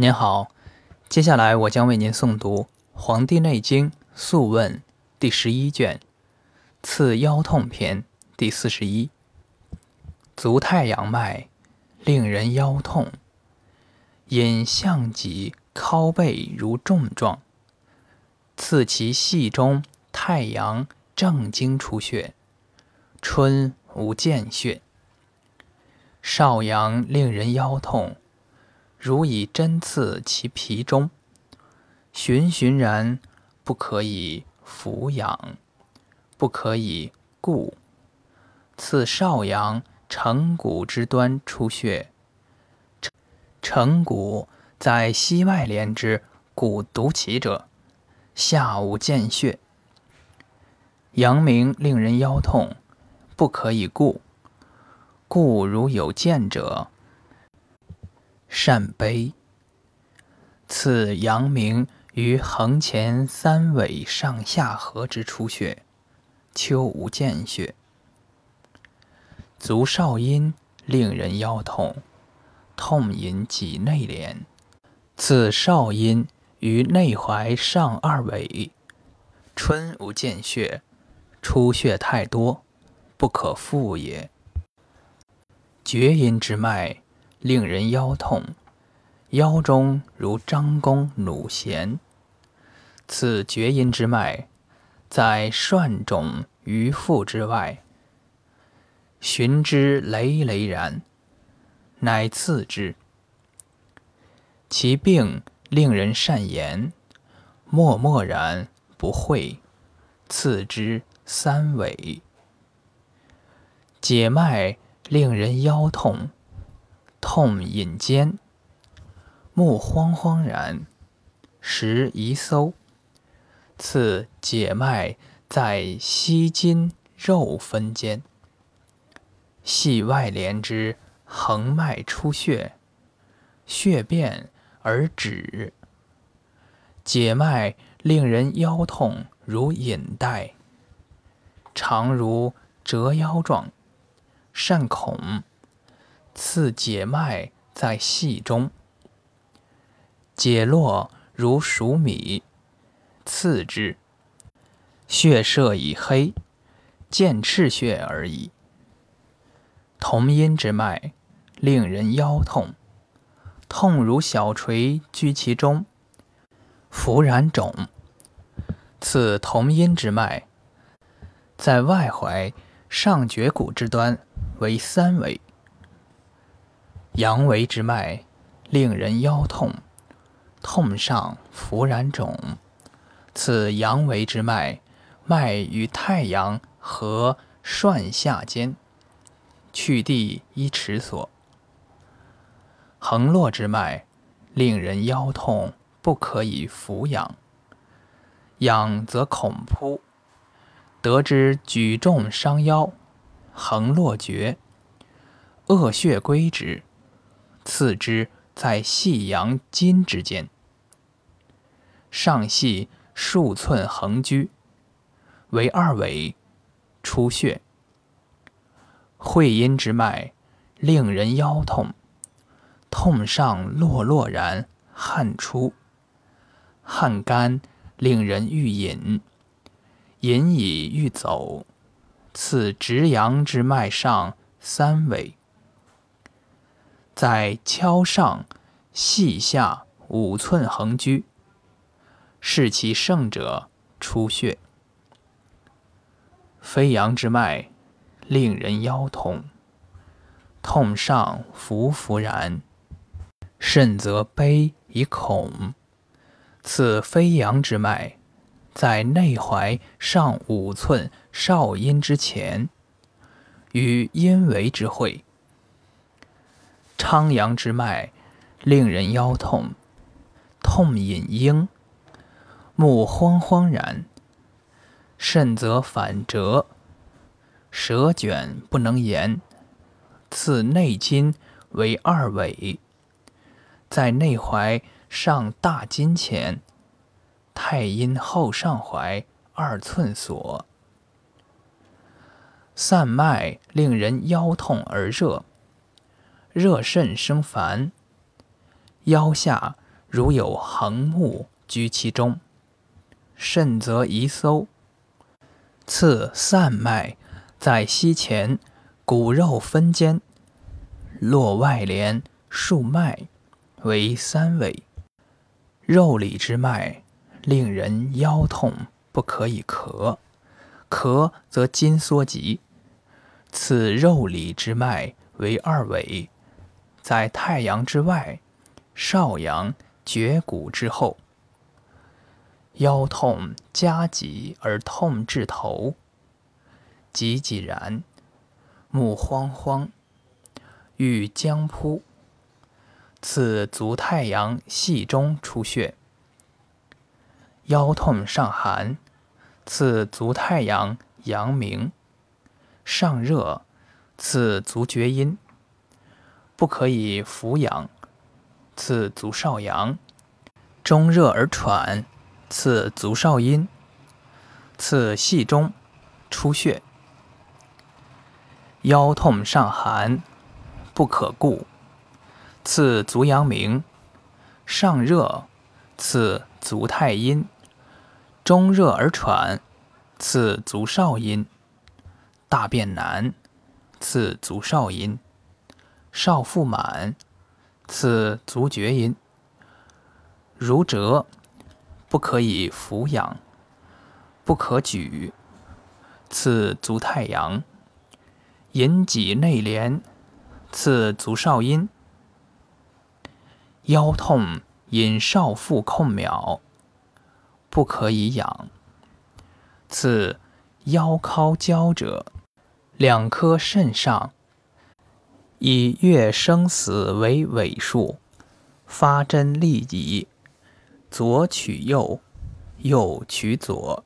您好，接下来我将为您诵读《黄帝内经·素问》第十一卷《刺腰痛篇》第四十一。足太阳脉，令人腰痛，引项脊靠背如重状，刺其系中太阳正经出血，春无见血。少阳令人腰痛。如以针刺其皮中，循循然，不可以俯仰，不可以固。刺少阳承骨之端出血，承骨在膝外连之骨独起者，下无见血。阳明令人腰痛，不可以固。故如有见者。善悲。次阳明于横前三尾上下颌之出血，秋无见血。足少阴令人腰痛，痛引脊内廉。次少阴于内踝上二尾，春无见血，出血太多，不可复也。厥阴之脉。令人腰痛，腰中如张弓弩弦。此厥阴之脉，在涮肿于腹之外，循之累累然，乃刺之。其病令人善言，默默然不讳，刺之三尾。解脉令人腰痛。痛隐间，目慌慌然，时疑搜。次解脉在膝筋肉分间，系外连之横脉出血，血变而止。解脉令人腰痛如引带，常如折腰状，善恐。刺解脉在系中，解络如熟米，刺之，血色已黑，见赤血而已。同阴之脉，令人腰痛，痛如小锤居其中，浮然肿。此同阴之脉，在外踝上绝骨之端为三尾。阳维之脉，令人腰痛，痛上浮然肿。此阳维之脉，脉与太阳和涮下间，去地一尺所。横络之脉，令人腰痛，不可以俯仰，仰则恐扑。得知举重伤腰，横络绝，恶血归之。次之在细阳筋之间，上系数寸横居，为二尾，出血。会阴之脉，令人腰痛，痛上落落然，汗出，汗干，令人欲饮，饮已欲走。次直阳之脉上三尾。在敲上细下五寸横居，视其盛者出血。飞扬之脉，令人腰痛，痛上浮浮然，甚则悲以恐。此飞扬之脉，在内踝上五寸少阴之前，与阴维之会。昌阳之脉，令人腰痛，痛隐瘿，目慌慌然，甚则反折，舌卷不能言。刺内筋为二尾，在内踝上大筋前，太阴后上踝二寸所。散脉令人腰痛而热。热肾生烦，腰下如有横木居其中，甚则宜搜。次散脉在膝前，骨肉分间，络外连数脉为三尾。肉里之脉，令人腰痛，不可以咳。咳则筋缩急。此肉里之脉为二尾，在太阳之外，少阳绝骨之后。腰痛加急而痛至头，急急然，目慌慌，欲将扑。此足太阳系中出血。腰痛上寒，此足太阳阳明；上热，此足厥阴。不可以扶养，此足少阳。中热而喘。次足少阴，次系中出血，腰痛上寒，不可顾。次足阳明，上热，次足太阴，中热而喘，次足少阴。大便难，次足少阴。少腹满，次足厥阴。如折。不可以俯仰，不可举。次足太阳，引脊内廉。次足少阴，腰痛引少腹控秒，不可以仰。次腰尻交者，两颗肾上，以月生死为尾数，发针利己。左取右，右取左。